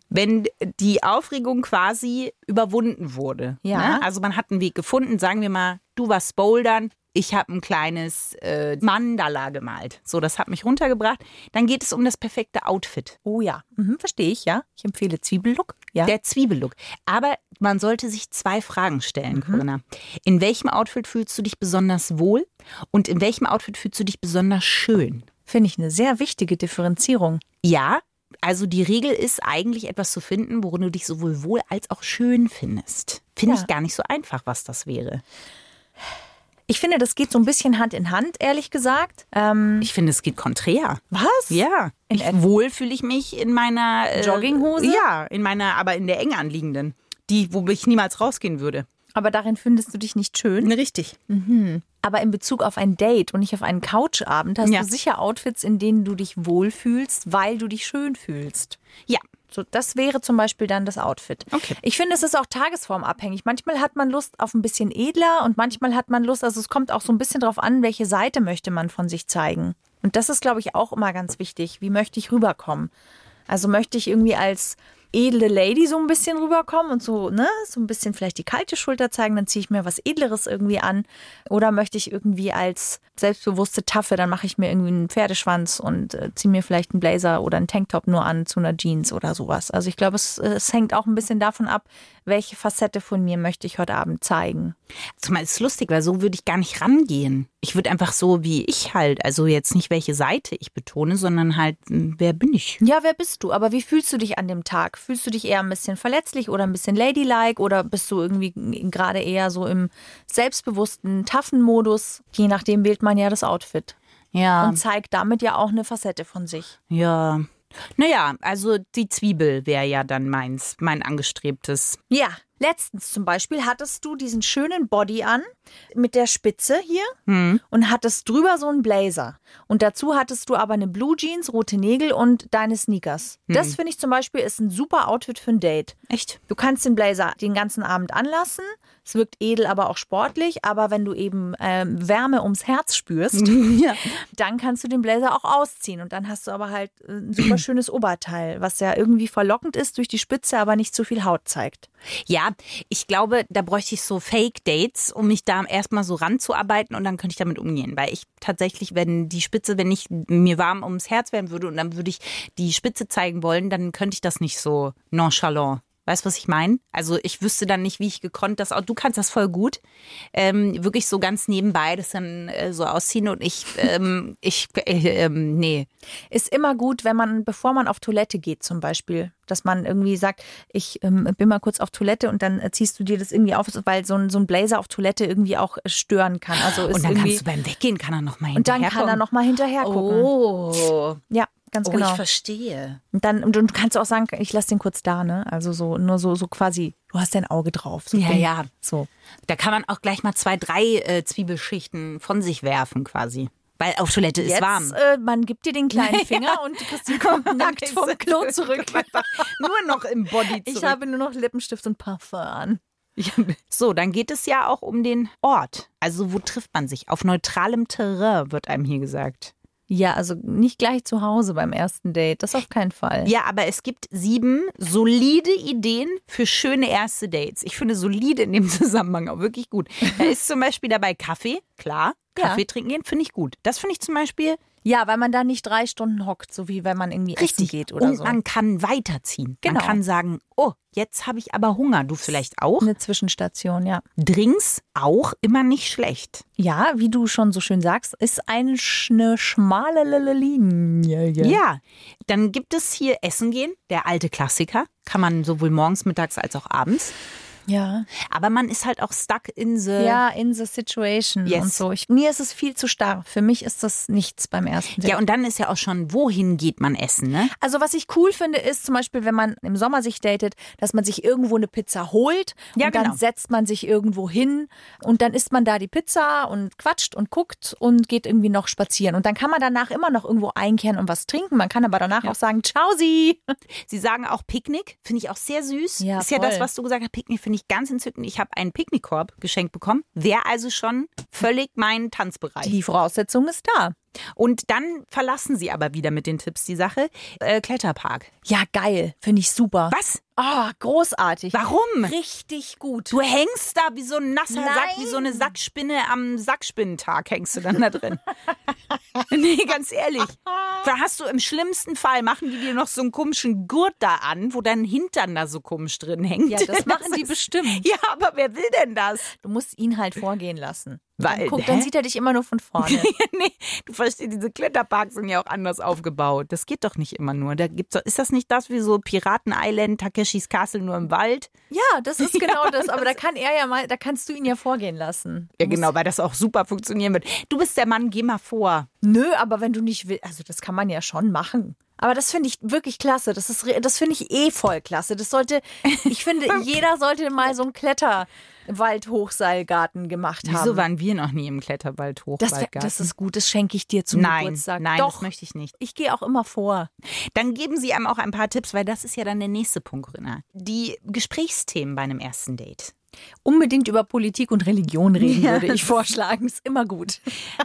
Wenn die Aufregung quasi überwunden wurde. Ja. Ne? Also man hat einen Weg gefunden, sagen wir mal, du warst bouldern, ich habe ein kleines äh, Mandala gemalt. So, das hat mich runtergebracht. Dann geht es um das perfekte Outfit. Oh ja, mhm, verstehe ich, ja. Ich empfehle Zwiebellook. Ja. Der Zwiebellook. Aber man sollte sich zwei Fragen stellen, Corinna. In welchem Outfit fühlst du dich besonders wohl und in welchem Outfit fühlst du dich besonders schön? Finde ich eine sehr wichtige Differenzierung. Ja, also die Regel ist eigentlich etwas zu finden, worin du dich sowohl wohl als auch schön findest. Finde Ja. ich gar nicht so einfach, was das wäre. Ich finde, das geht so ein bisschen Hand in Hand, ehrlich gesagt. Ähm, Ich finde, es geht konträr. was? Ja, ich, wohl fühle ich mich in meiner äh, Jogginghose? Ja, in meiner, aber in der eng anliegenden, die, wo ich niemals rausgehen würde. Aber darin findest du dich nicht schön. Richtig. Aber in Bezug auf ein Date und nicht auf einen Couchabend hast Ja. du sicher Outfits, in denen du dich wohlfühlst, weil du dich schön fühlst. Ja, So, das wäre zum Beispiel dann das Outfit. Okay. Ich finde, es ist auch tagesformabhängig. Manchmal hat man Lust auf ein bisschen edler und manchmal hat man Lust, also es kommt auch so ein bisschen drauf an, welche Seite möchte man von sich zeigen. Und das ist, glaube ich, auch immer ganz wichtig. Wie möchte ich rüberkommen? Also möchte ich irgendwie als edle Lady so ein bisschen rüberkommen und so, ne, so ein bisschen vielleicht die kalte Schulter zeigen, dann ziehe ich mir was Edleres irgendwie an. Oder möchte ich irgendwie als selbstbewusste Taffe, dann mache ich mir irgendwie einen Pferdeschwanz und äh, ziehe mir vielleicht einen Blazer oder einen Tanktop nur an zu einer Jeans oder sowas. Also ich glaube, es, es hängt auch ein bisschen davon ab, welche Facette von mir möchte ich heute Abend zeigen. Zumal ist lustig, weil so würde ich gar nicht rangehen. Ich würde einfach so wie ich halt, also jetzt nicht welche Seite ich betone, sondern halt, m, wer bin ich? Ja, wer bist du? Aber wie fühlst du dich an dem Tag? Fühlst du dich eher ein bisschen verletzlich oder ein bisschen ladylike oder bist du irgendwie gerade eher so im selbstbewussten, taffen Modus? Je nachdem wählt man ja das Outfit Ja, und zeigt damit ja auch eine Facette von sich. ja. Naja, also die Zwiebel wäre ja dann meins, mein angestrebtes. Ja, letztens zum Beispiel hattest du diesen schönen Body an mit der Spitze hier und hattest drüber so einen Blazer. Und dazu hattest du aber eine Blue Jeans, rote Nägel und deine Sneakers. Das finde ich zum Beispiel ist ein super Outfit für ein Date. Echt? Du kannst den Blazer den ganzen Abend anlassen. Es wirkt edel, aber auch sportlich. Aber wenn du eben ähm, Wärme ums Herz spürst, Ja. dann kannst du den Blazer auch ausziehen. Und dann hast du aber halt äh, ein super schönes Oberteil, was ja irgendwie verlockend ist durch die Spitze, aber nicht zu viel Haut zeigt. Ja, ich glaube, da bräuchte ich so Fake-Dates, um mich da erstmal so ranzuarbeiten und dann könnte ich damit umgehen. Weil ich tatsächlich, wenn die Spitze, wenn ich mir warm ums Herz werden würde und dann würde ich die Spitze zeigen wollen, dann könnte ich das nicht so nonchalant. Weißt du, was ich meine? Also ich wüsste dann nicht, wie ich gekonnt das auch. Du kannst das voll gut. Ähm, wirklich so ganz nebenbei das dann äh, so ausziehen und ich, ähm, ich, äh, ähm, nee. Ist immer gut, wenn man, bevor man auf Toilette geht zum Beispiel, dass man irgendwie sagt, ich ähm, bin mal kurz auf Toilette und dann äh, ziehst du dir das irgendwie auf, weil so ein, so ein Blazer auf Toilette irgendwie auch äh, stören kann. Also Und dann kannst du beim Weggehen, kann er noch mal und dann kann er noch mal hinterher gucken. Oh, Ja, ganz oh genau. ich verstehe. Und dann und du kannst auch sagen, ich lass den kurz da, ne? Also so nur so so quasi, du hast dein Auge drauf. So Ja, ja. So. Da kann man auch gleich mal zwei, drei äh, Zwiebelschichten von sich werfen quasi. Weil auf Toilette ist Jetzt, warm. äh, man gibt dir den kleinen Finger und Christine kommt nackt vom Klo zurück. Nur noch im Body Ich habe nur noch Lippenstift und Parfum an. so, dann geht es ja auch um den Ort. Also wo trifft man sich? Auf neutralem Terrain, wird einem hier gesagt. Ja, also nicht gleich zu Hause beim ersten Date. Das auf keinen Fall. Ja, aber es gibt sieben solide Ideen für schöne erste Dates. Ich finde solide in dem Zusammenhang auch wirklich gut. Da ist zum Beispiel dabei Kaffee, klar. Ja. Kaffee trinken gehen, finde ich gut. Das finde ich zum Beispiel Ja, weil man da nicht drei Stunden hockt, so wie wenn man irgendwie essen richtig geht oder Und so. man kann weiterziehen. Genau. Man kann sagen, oh, jetzt habe ich aber Hunger. Du vielleicht auch. Eine Zwischenstation, ja. Drinks auch immer nicht schlecht. Ja, wie du schon so schön sagst, ist eine, eine schmale Linie. Ja, dann gibt es hier Essen gehen, der alte Klassiker. Kann man sowohl morgens, mittags als auch abends. Ja. Aber man ist halt auch stuck in the. Ja, in the situation Yes. und so. Ich, mir ist es viel zu starr. Für mich ist das nichts beim ersten Date. Ja, und dann ist ja auch schon, wohin geht man essen, ne? Also was ich cool finde, ist zum Beispiel, wenn man im Sommer sich datet, dass man sich irgendwo eine Pizza holt Ja, und dann genau. setzt man sich irgendwo hin und dann isst man da die Pizza und quatscht und guckt und geht irgendwie noch spazieren. Und dann kann man danach immer noch irgendwo einkehren und was trinken. Man kann aber danach auch sagen, ciao sie. Sie sagen auch Picknick, finde ich auch sehr süß. Ja, ist ja voll. das, was du gesagt hast. Picknick finde ich ganz entzückend. Ich habe einen Picknickkorb geschenkt bekommen. Wäre also schon völlig mein Tanzbereich. Die Voraussetzung ist da. Und dann verlassen sie aber wieder mit den Tipps die Sache. Äh, Kletterpark. Ja, geil. Finde ich super. Was? Ah, großartig. Warum? Richtig gut. Du hängst da wie so ein nasser Nein. Sack, wie so eine Sackspinne am Sackspinnentag hängst du dann da drin. nee, ganz ehrlich. Da hast du im schlimmsten Fall, machen die dir noch so einen komischen Gurt da an, wo dein Hintern da so komisch drin hängt. Ja, das machen die ist- bestimmt. Ja, aber wer will denn das? Du musst ihn halt vorgehen lassen. Weil- dann, guck, dann sieht er dich immer nur von vorne. nee, du verstehst, diese Kletterparks sind ja auch anders aufgebaut. Das geht doch nicht immer nur. Da gibt's ist das nicht das wie so Piraten Island, Takeshis Castle nur im Wald? ja, das ist genau das. Aber da kann er ja mal, da kannst du ihn ja vorgehen lassen. Ja, genau, weil das auch super funktionieren wird. Du bist der Mann, geh mal vor. Nö, aber wenn du nicht willst, also das kann man ja schon machen. Aber das finde ich wirklich klasse. Das ist, das finde ich eh voll klasse. Das sollte, ich finde, jeder sollte mal so einen Kletterwald-Hochseilgarten gemacht haben. Wieso waren wir noch nie im Kletterwald das, wär, Hochwaldgarten? das ist gut, das schenke ich dir zum nein, Geburtstag. nein, Doch, das möchte ich nicht. ich gehe auch immer vor. Dann geben Sie einem auch ein paar Tipps, weil das ist ja dann der nächste Punkt, Corinna. Die Gesprächsthemen bei einem ersten Date. Unbedingt über Politik und Religion reden, würde ich vorschlagen. Ist immer gut.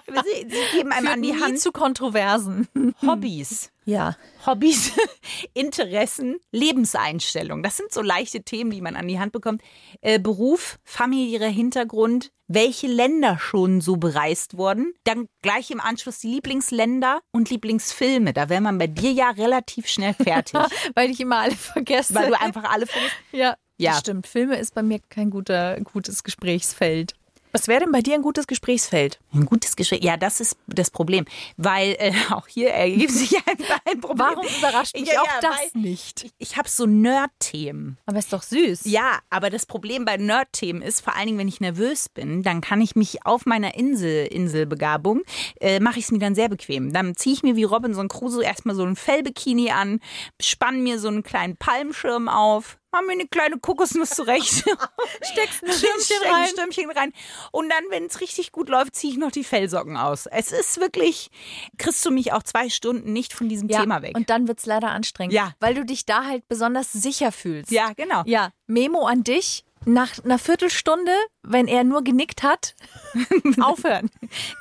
Sie, Sie geben einem an die Hand zu Kontroversen. Hobbys. Ja. Hobbys, Interessen, Lebenseinstellung. Das sind so leichte Themen, die man an die Hand bekommt. Äh, Beruf, familiärer Hintergrund, welche Länder schon so bereist wurden. Dann gleich im Anschluss die Lieblingsländer und Lieblingsfilme. Da wäre man bei dir ja relativ schnell fertig, Weil ich immer alle vergesse. weil du einfach alle vergisst. Ja, Ja. das stimmt. Filme ist bei mir kein guter, gutes Gesprächsfeld. Was wäre denn bei dir ein gutes Gesprächsfeld? Ein gutes Gespräch. Ja, das ist das Problem. Weil äh, auch hier ergibt sich ein, ein Problem. Warum überrascht mich Ja, auch ja, das nicht? Ich, ich habe so Nerd-Themen. Aber ist doch süß. Ja, aber das Problem bei Nerd-Themen ist, vor allen Dingen, wenn ich nervös bin, dann kann ich mich auf meiner Insel, Inselbegabung, äh, mache ich es mir dann sehr bequem. Dann ziehe ich mir wie Robinson Crusoe erstmal so ein Fellbikini an, spann mir so einen kleinen Palmschirm auf, mach mir eine kleine Kokosnuss zurecht. Steckst ein Stürmchen Stürmchen rein. Stürmchen rein. Und dann, wenn es richtig gut läuft, ziehe ich noch die Fellsocken aus. Es ist wirklich, kriegst du mich auch zwei Stunden nicht von diesem Ja, Thema weg. und dann wird es leider anstrengend. Ja. Weil du dich da halt besonders sicher fühlst. ja, genau. Ja, Memo an dich. Nach einer Viertelstunde, wenn er nur genickt hat, aufhören.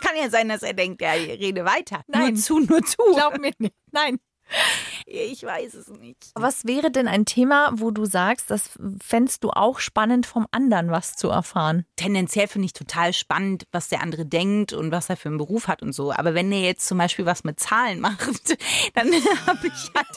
Kann ja sein, dass er denkt, er rede weiter. Nein. Nur zu, nur zu. Glaub mir nicht. Nein. Ich weiß es nicht. Was wäre denn ein Thema, wo du sagst, das fändst du auch spannend vom anderen was zu erfahren? Tendenziell finde ich total spannend, was der andere denkt und was er für einen Beruf hat und so. Aber wenn er jetzt zum Beispiel was mit Zahlen macht, dann habe ich halt,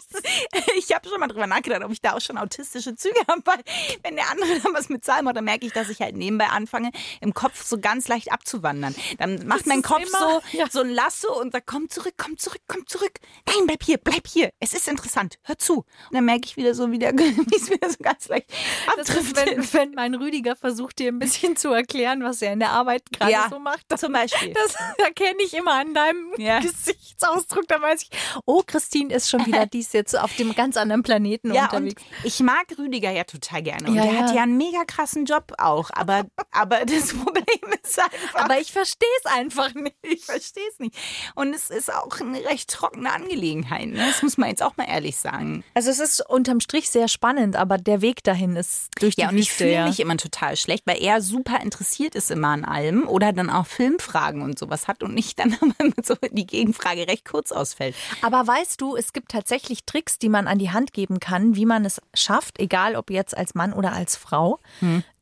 ich habe schon mal drüber nachgedacht, ob ich da auch schon autistische Züge habe. Weil wenn der andere dann was mit Zahlen macht, dann merke ich, dass ich halt nebenbei anfange, im Kopf so ganz leicht abzuwandern. Dann macht Das mein Kopf immer- so, ja. so ein Lasso und sagt, komm zurück, komm zurück, komm zurück. Nein, bleib hier, bleib hier. Es ist interessant. Hör zu. Und dann merke ich wieder so, wieder, wie es wieder so ganz leicht abdriftet. wenn, wenn mein Rüdiger versucht, dir ein bisschen zu erklären, was er in der Arbeit gerade Ja, so macht. zum Beispiel. Das erkenne ich immer an deinem Ja. Gesichtsausdruck. Da weiß ich, oh, Christine ist schon wieder dies jetzt. auf dem ganz anderen Planeten Ja, unterwegs. und ich mag Rüdiger ja total gerne. Und Ja, der hat ja einen mega krassen Job auch. Aber, aber das Problem ist einfach, Aber ich verstehe es einfach nicht. ich verstehe es nicht. Und es ist auch eine recht trockene Angelegenheit. Ne? Das muss man jetzt auch mal ehrlich sagen. Also es ist unterm Strich sehr spannend, aber der Weg dahin ist durch die Ja, und ich fühle mich immer total schlecht, weil er super interessiert ist immer an allem oder dann auch Filmfragen und sowas hat und nicht dann aber so die Gegenfrage recht kurz ausfällt. Aber weißt du, es gibt tatsächlich Tricks, die man an die Hand geben kann, wie man es schafft, egal ob jetzt als Mann oder als Frau,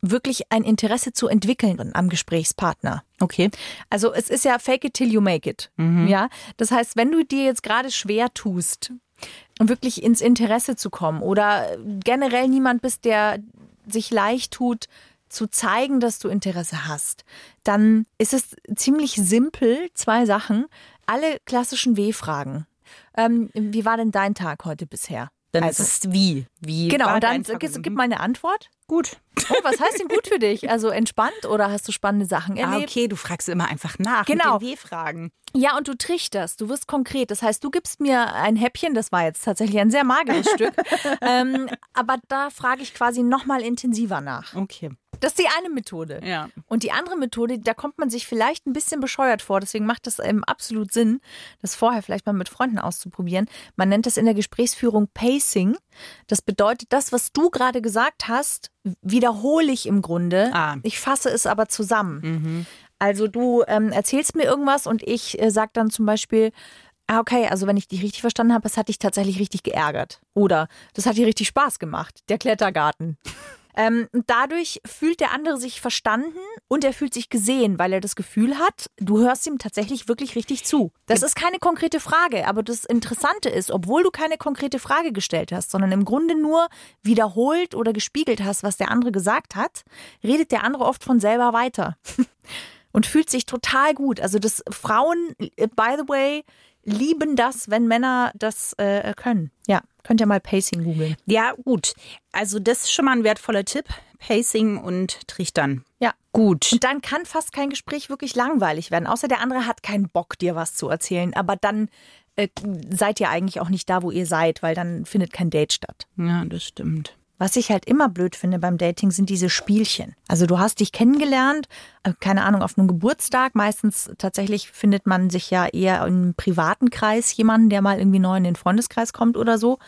wirklich ein Interesse zu entwickeln am Gesprächspartner. Okay. Also es ist ja fake it till you make it. Ja, das heißt, wenn du dir jetzt gerade schwer tust, wirklich ins Interesse zu kommen oder generell niemand bist, der sich leicht tut, zu zeigen, dass du Interesse hast, dann ist es ziemlich simpel, zwei Sachen, alle klassischen W-Fragen. Ähm, wie war denn dein Tag heute bisher? Dann Also- ist es wie. Wie Genau, und dann gib, gib mal eine Antwort. Gut. Oh, was heißt denn gut für dich? Also entspannt oder hast du spannende Sachen Ah, erlebt? okay, du fragst immer einfach nach Genau. mit den W-Fragen. Ja, und du trichterst, du wirst konkret. Das heißt, du gibst mir ein Häppchen, das war jetzt tatsächlich ein sehr mageres Stück, ähm, aber da frage ich quasi nochmal intensiver nach. Okay. Das ist die eine Methode. Ja. Und die andere Methode, da kommt man sich vielleicht ein bisschen bescheuert vor, deswegen macht es ähm, absolut Sinn, das vorher vielleicht mal mit Freunden auszuprobieren. Man nennt das in der Gesprächsführung Pacing. Das bedeutet, das, was du gerade gesagt hast, wiederhole ich im Grunde. Ah. Ich fasse es aber zusammen. Also du ähm, erzählst mir irgendwas und ich äh, sag dann zum Beispiel, ah, okay, also wenn ich dich richtig verstanden habe, das hat dich tatsächlich richtig geärgert. Oder das hat dir richtig Spaß gemacht, der Klettergarten. Ähm, und dadurch fühlt der andere sich verstanden und er fühlt sich gesehen, weil er das Gefühl hat, du hörst ihm tatsächlich wirklich richtig zu. Das ist keine konkrete Frage, aber das Interessante ist, obwohl du keine konkrete Frage gestellt hast, sondern im Grunde nur wiederholt oder gespiegelt hast, was der andere gesagt hat, redet der andere oft von selber weiter und fühlt sich total gut. Also das Frauen, äh, by the way, lieben das, wenn Männer das äh, können. Ja, könnt ihr mal Pacing googeln. Ja, gut. Also das ist schon mal ein wertvoller Tipp. Pacing und Trichtern. Ja. Gut. Und dann kann fast kein Gespräch wirklich langweilig werden, außer der andere hat keinen Bock, dir was zu erzählen. Aber dann äh, seid ihr eigentlich auch nicht da, wo ihr seid, weil dann findet kein Date statt. Ja, das stimmt. Was ich halt immer blöd finde beim Dating, sind diese Spielchen. Also du hast dich kennengelernt, äh, keine Ahnung, auf einem Geburtstag. Meistens tatsächlich findet man sich ja eher im privaten Kreis jemanden, der mal irgendwie neu in den Freundeskreis kommt oder so.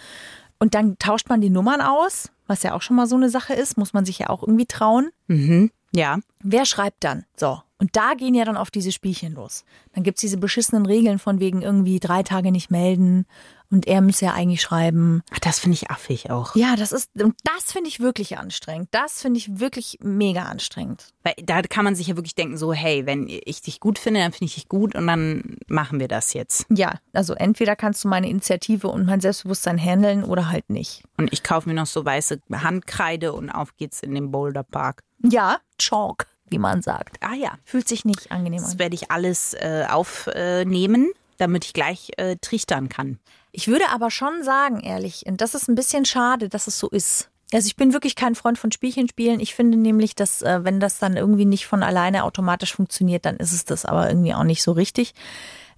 Und dann tauscht man die Nummern aus, was ja auch schon mal so eine Sache ist, muss man sich ja auch irgendwie trauen. Mhm. Ja. Wer schreibt dann? So. Und da gehen ja dann oft diese Spielchen los. Dann gibt's diese beschissenen Regeln von wegen irgendwie drei Tage nicht melden und er muss ja eigentlich schreiben. Ach, das finde ich affig auch. Ja, das ist, und das finde ich wirklich anstrengend. Das finde ich wirklich mega anstrengend. Weil da kann man sich ja wirklich denken, so, hey, wenn ich dich gut finde, dann finde ich dich gut und dann machen wir das jetzt. Ja, also entweder kannst du meine Initiative und mein Selbstbewusstsein handeln oder halt nicht. Und ich kaufe mir noch so weiße Handkreide und auf geht's in den Boulderpark. Ja, Chalk, wie man sagt. Ah ja. Fühlt sich nicht angenehm Das an. werde ich alles äh, aufnehmen, damit ich gleich äh, trichtern kann. Ich würde aber schon sagen, ehrlich, und das ist ein bisschen schade, dass es so ist. Also ich bin wirklich kein Freund von Spielchen spielen. Ich finde nämlich, dass äh, wenn das dann irgendwie nicht von alleine automatisch funktioniert, dann ist es das aber irgendwie auch nicht so richtig.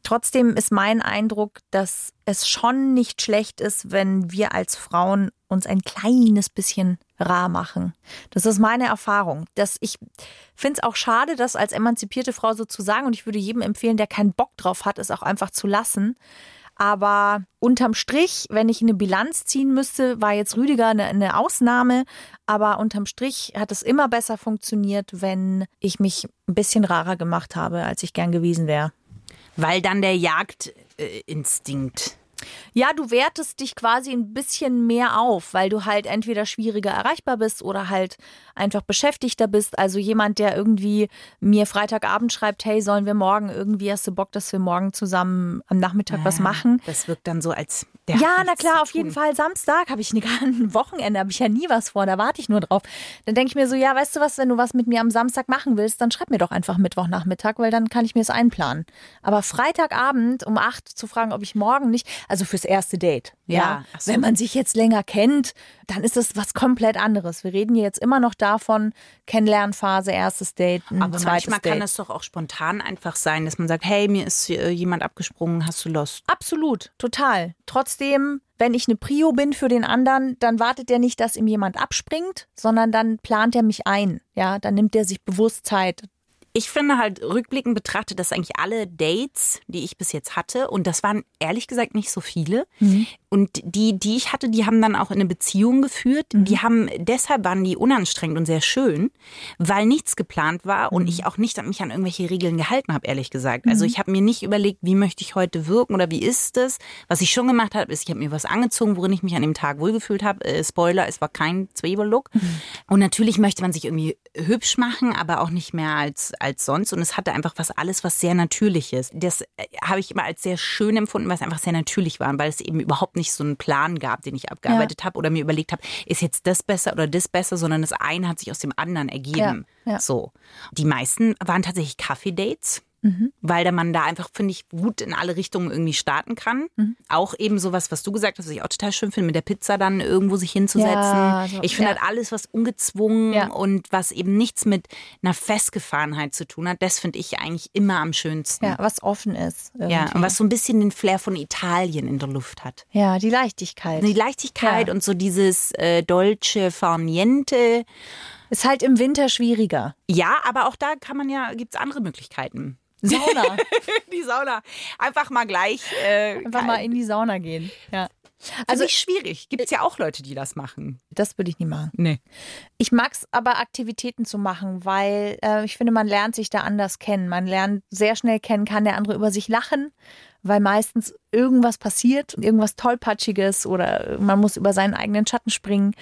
Trotzdem ist mein Eindruck, dass es schon nicht schlecht ist, wenn wir als Frauen uns ein kleines bisschen rar machen. Das ist meine Erfahrung. Dass ich finde es auch schade, das als emanzipierte Frau so zu sagen. Und ich würde jedem empfehlen, der keinen Bock drauf hat, es auch einfach zu lassen. Aber unterm Strich, wenn ich eine Bilanz ziehen müsste, war jetzt Rüdiger eine, eine Ausnahme. Aber unterm Strich hat es immer besser funktioniert, wenn ich mich ein bisschen rarer gemacht habe, als ich gern gewesen wäre. Weil dann der Jagdinstinkt. Ja, du wertest dich quasi ein bisschen mehr auf, weil du halt entweder schwieriger erreichbar bist oder halt einfach beschäftigter bist. Also jemand, der irgendwie mir Freitagabend schreibt, hey, sollen wir morgen irgendwie, hast du Bock, dass wir morgen zusammen am Nachmittag was machen? Das wirkt dann so, als der Ja, na klar, auf jeden. Fall. Samstag habe ich ein Wochenende, habe ich ja nie was vor, da warte ich nur drauf. Dann denke ich mir so, ja, weißt du was, wenn du was mit mir am Samstag machen willst, dann schreib mir doch einfach Mittwochnachmittag, weil dann kann ich mir es einplanen. Aber Freitagabend um acht zu fragen, ob ich morgen nicht, also fürs erste Date. Ja, ach so. wenn man sich jetzt länger kennt, dann ist das was komplett anderes. Wir reden hier jetzt immer noch davon, Kennenlernphase, erstes Date, ein Aber zweites manchmal Date. kann es doch auch spontan einfach sein, dass man sagt, hey, mir ist jemand abgesprungen, hast du Lust? Absolut, total. Trotzdem trotzdem, wenn ich eine Prio bin für den anderen, dann wartet er nicht, dass ihm jemand abspringt, sondern dann plant er mich ein. Ja, dann nimmt er sich bewusst Zeit. Ich finde halt rückblickend betrachtet, dass eigentlich alle Dates, die ich bis jetzt hatte, und das waren ehrlich gesagt nicht so viele, Mhm. Und die, die ich hatte, die haben dann auch in eine Beziehung geführt. Mhm. Die haben, deshalb waren die unanstrengend und sehr schön, weil nichts geplant war Mhm. und ich auch nicht an mich an irgendwelche Regeln gehalten habe, ehrlich gesagt. Also ich habe mir nicht überlegt, wie möchte ich heute wirken oder wie ist es. Was ich schon gemacht habe, ist, ich habe mir was angezogen, worin ich mich an dem Tag wohlgefühlt habe. Äh, Spoiler, es war kein Zwiebellook. Und natürlich möchte man sich irgendwie hübsch machen, aber auch nicht mehr als, als sonst. Und es hatte einfach was alles, was sehr natürlich ist. Das äh, habe ich immer als sehr schön empfunden, weil es einfach sehr natürlich war, und weil es eben überhaupt nicht so einen Plan gab, den ich abgearbeitet habe oder mir überlegt habe, ist jetzt das besser oder das besser, sondern das eine hat sich aus dem anderen ergeben. Ja, ja. So. Die meisten waren tatsächlich Kaffee-Dates. Mhm. Weil man da einfach, finde ich, gut in alle Richtungen irgendwie starten kann. Mhm. Auch eben sowas, was du gesagt hast, was ich auch total schön finde, mit der Pizza dann irgendwo sich hinzusetzen. Ja, so, ich finde ja. halt alles, was ungezwungen Ja. und was eben nichts mit einer Festgefahrenheit zu tun hat, das finde ich eigentlich immer am schönsten. Ja, was offen ist. Ja, irgendwie. und was so ein bisschen den Flair von Italien in der Luft hat. ja, die Leichtigkeit. Die Leichtigkeit Ja. und so dieses äh, dolce far niente. Ist halt im Winter schwieriger. Ja, aber auch da kann man ja, gibt es andere Möglichkeiten. Sauna. Die Sauna. Einfach mal gleich. Äh, Einfach mal in die Sauna gehen. Ja. also nicht schwierig. Gibt es ja auch Leute, die das machen. das würde ich nie machen. Nee. Ich mag es aber, Aktivitäten zu machen, weil äh, ich finde, man lernt sich da anders kennen. Man lernt sehr schnell kennen, kann der andere über sich lachen, weil meistens irgendwas passiert, irgendwas Tollpatschiges oder man muss über seinen eigenen Schatten springen.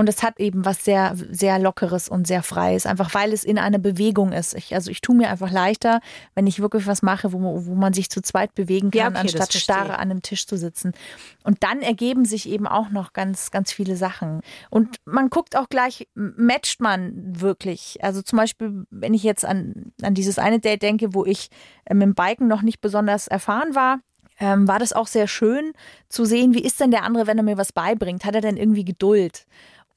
Und es hat eben was sehr, sehr Lockeres und sehr Freies, einfach weil es in einer Bewegung ist. Ich, also ich tue mir einfach leichter, wenn ich wirklich was mache, wo, wo man sich zu zweit bewegen Ja, kann, okay, das anstatt starre an einem Tisch zu sitzen. Und dann ergeben sich eben auch noch ganz, ganz viele Sachen. Und man guckt auch gleich, matcht man wirklich? Also zum Beispiel, wenn ich jetzt an, an dieses eine Date denke, wo ich äh, mit dem Biken noch nicht besonders erfahren war, ähm, war das auch sehr schön zu sehen, wie ist denn der andere, wenn er mir was beibringt? Hat er denn irgendwie Geduld?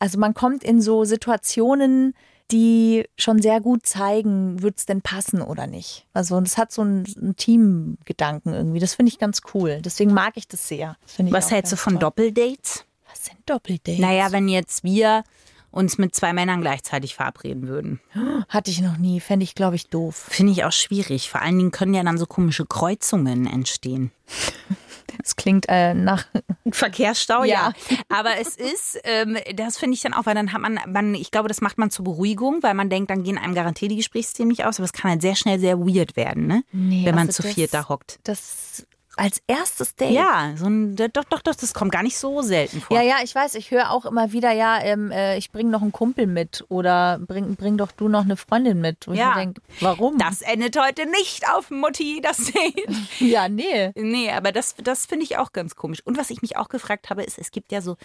Also man kommt in so Situationen, die schon sehr gut zeigen, wird es denn passen oder nicht. Also das hat so einen, einen Teamgedanken irgendwie. Das finde ich ganz cool. Deswegen mag ich das sehr. Das Was hältst du von toll. Doppeldates? Was sind Doppeldates? Naja, wenn jetzt wir uns mit zwei Männern gleichzeitig verabreden würden. Hatte ich noch nie. Fände ich, glaube ich, doof. Finde ich auch schwierig. Vor allen Dingen können ja dann so komische Kreuzungen entstehen. Das klingt äh, nach. Verkehrsstau, Ja. ja. Aber es ist, ähm, das finde ich dann auch, weil dann hat man, man, ich glaube, das macht man zur Beruhigung, weil man denkt, dann gehen einem garantiert die Gesprächsthemen nicht aus, aber es kann halt sehr schnell sehr weird werden, ne? Nee, Wenn man also zu das- viert da hockt. Das als erstes Date. Ja, so ein, doch, doch, doch, das kommt gar nicht so selten vor. Ja, ja, ich weiß, ich höre auch immer wieder, ja, ähm, äh, ich bringe noch einen Kumpel mit oder bring, bring doch du noch eine Freundin mit. Wo Ja. ich mir denk, warum? Das endet heute nicht auf Mutti, das Date. ja, nee. Nee, aber das, das finde ich auch ganz komisch. Und was ich mich auch gefragt habe, ist, es gibt ja so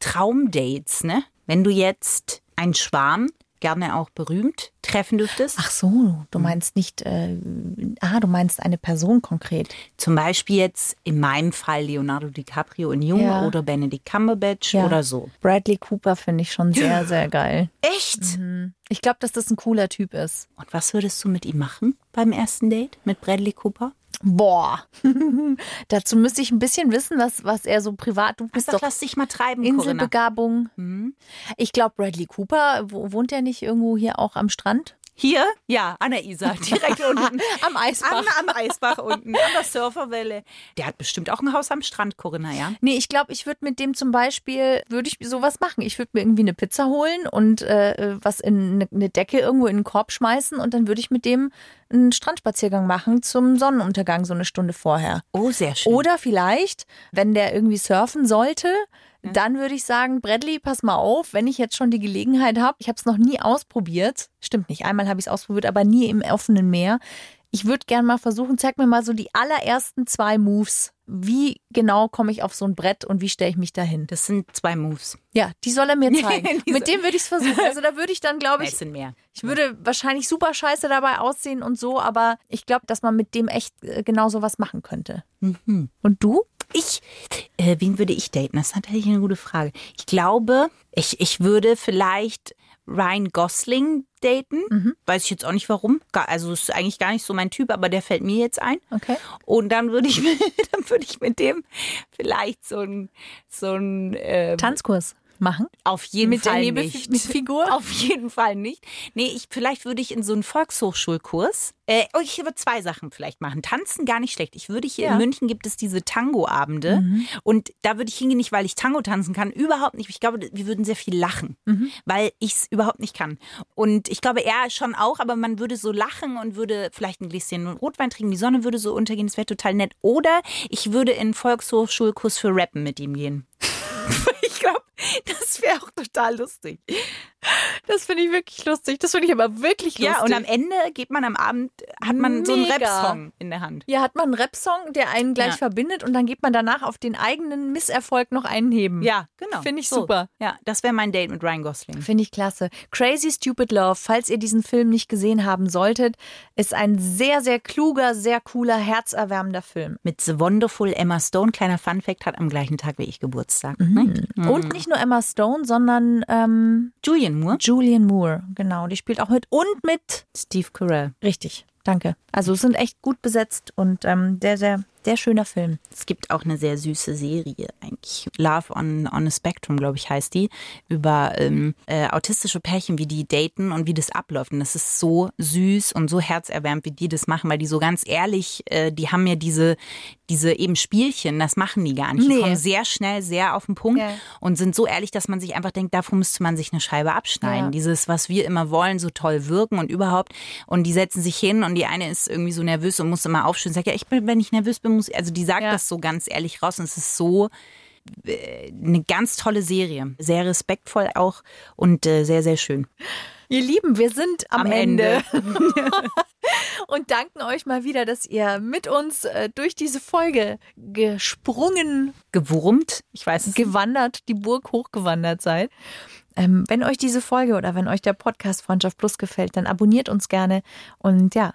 Traumdates, ne? Wenn du jetzt einen Schwarm, gerne auch berühmt, treffen dürftest. Ach so, du meinst nicht, äh, ah, du meinst eine Person konkret. Zum Beispiel jetzt in meinem Fall Leonardo DiCaprio in Jung Ja. oder Benedict Cumberbatch Ja. oder so. Bradley Cooper finde ich schon sehr, sehr geil. Echt? Ich glaube, dass das ein cooler Typ ist. Und was würdest du mit ihm machen beim ersten Date mit Bradley Cooper? Boah. Dazu müsste ich ein bisschen wissen, was, was er so privat. Du bist Ach, doch lass dich mal treiben, Corinna. Inselbegabung. Ich glaube, Bradley Cooper, wo, wohnt er nicht irgendwo hier auch am Strand? Hier? Ja, an der Isar, direkt unten. Am Eisbach. Am, am Eisbach unten, an der Surferwelle. Der hat bestimmt auch ein Haus am Strand, Corinna, ja? Nee, ich glaube, ich würde mit dem zum Beispiel, würde ich sowas machen. Ich würde mir irgendwie eine Pizza holen und äh, was in eine, eine Decke irgendwo in einen Korb schmeißen und dann würde ich mit dem einen Strandspaziergang machen zum Sonnenuntergang so eine Stunde vorher. Oh, sehr schön. Oder vielleicht, wenn der irgendwie surfen sollte, dann würde ich sagen, Bradley, pass mal auf, wenn ich jetzt schon die Gelegenheit habe, ich habe es noch nie ausprobiert, stimmt nicht, einmal habe ich es ausprobiert, aber nie im offenen Meer. Ich würde gerne mal versuchen, zeig mir mal so die allerersten zwei Moves. Wie genau komme ich auf so ein Brett und wie stelle ich mich dahin? Das sind zwei Moves. Ja, die soll er mir zeigen. Mit dem würde ich es versuchen. Also da würde ich dann, glaube ich, sind mehr. ich würde wahrscheinlich super scheiße dabei aussehen und so, aber ich glaube, dass man mit dem echt äh, genau sowas machen könnte. Mhm. Und du? Ich, äh, wen würde ich daten? Das ist natürlich eine gute Frage. Ich glaube, ich, ich würde vielleicht Ryan Gosling daten. Mhm. Weiß ich jetzt auch nicht warum. Also ist eigentlich gar nicht so mein Typ, aber der fällt mir jetzt ein. Okay. Und dann würde ich, mit- dann würde ich mit dem vielleicht so ein, so ein äh, Tanzkurs machen. auf jeden Mit der Fall Hebefi- nicht. Figur? Auf jeden Fall nicht. Nee, ich, vielleicht würde ich in so einen Volkshochschulkurs. Äh, ich würde zwei Sachen vielleicht machen. Tanzen gar nicht schlecht. Ich würde hier Ja. in München gibt es diese Tango-Abende. Und da würde ich hingehen, nicht weil ich Tango tanzen kann, überhaupt nicht. Ich glaube, wir würden sehr viel lachen, weil ich es überhaupt nicht kann. Und ich glaube, er schon auch, aber man würde so lachen und würde vielleicht ein Gläschen Rotwein trinken. Die Sonne würde so untergehen. Das wäre total nett. Oder ich würde in einen Volkshochschulkurs für Rappen mit ihm gehen. ich glaube, das wäre auch total lustig. Das finde ich wirklich lustig. Das finde ich aber wirklich lustig. Ja, und am Ende geht man am Abend, hat man so einen Mega. Rap-Song in der Hand. ja, hat man einen Rap-Song, der einen gleich Ja. verbindet und dann geht man danach auf den eigenen Misserfolg noch einen heben. Ja, genau. Finde ich So. super. Ja, das wäre mein Date mit Ryan Gosling. Finde ich klasse. Crazy Stupid Love, falls ihr diesen Film nicht gesehen haben solltet, ist ein sehr, sehr kluger, sehr cooler, herzerwärmender Film. Mit The Wonderful Emma Stone, kleiner Funfact, hat am gleichen Tag wie ich Geburtstag. Mhm. Ne? Und nicht nur Emma Stone, sondern ähm, Julian Moore, Julian Moore. Genau, die spielt auch mit. Und mit. Steve Carell. Richtig, danke. Also es sind echt gut besetzt und ähm, sehr, sehr, sehr schöner Film. Es gibt auch eine sehr süße Serie eigentlich. Love on, on a Spectrum, glaube ich, heißt die. Über ähm, äh, autistische Pärchen, wie die daten und wie das abläuft. Und das ist so süß und so herzerwärmend, wie die das machen, weil die so ganz ehrlich, äh, die haben ja diese, diese eben Spielchen, das machen die gar nicht. Die Nee. kommen sehr schnell, sehr auf den Punkt Ja. und sind so ehrlich, dass man sich einfach denkt, davon müsste man sich eine Scheibe abschneiden. Ja. Dieses, was wir immer wollen, so toll wirken und überhaupt. Und die setzen sich hin und die eine ist irgendwie so nervös und muss immer aufstehen und sagt, ja, ich bin, wenn ich nervös bin, muss also die sagt Ja. das so ganz ehrlich raus und es ist so äh, eine ganz tolle Serie. Sehr respektvoll auch und äh, sehr, sehr schön. Ihr Lieben, wir sind am, Am Ende. und danken euch mal wieder, dass ihr mit uns äh, durch diese Folge gesprungen, Gewurmt, ich weiß es gewandert, die Burg hochgewandert seid. Ähm, wenn euch diese Folge oder wenn euch der Podcast Freundschaft Plus gefällt, dann abonniert uns gerne und ja,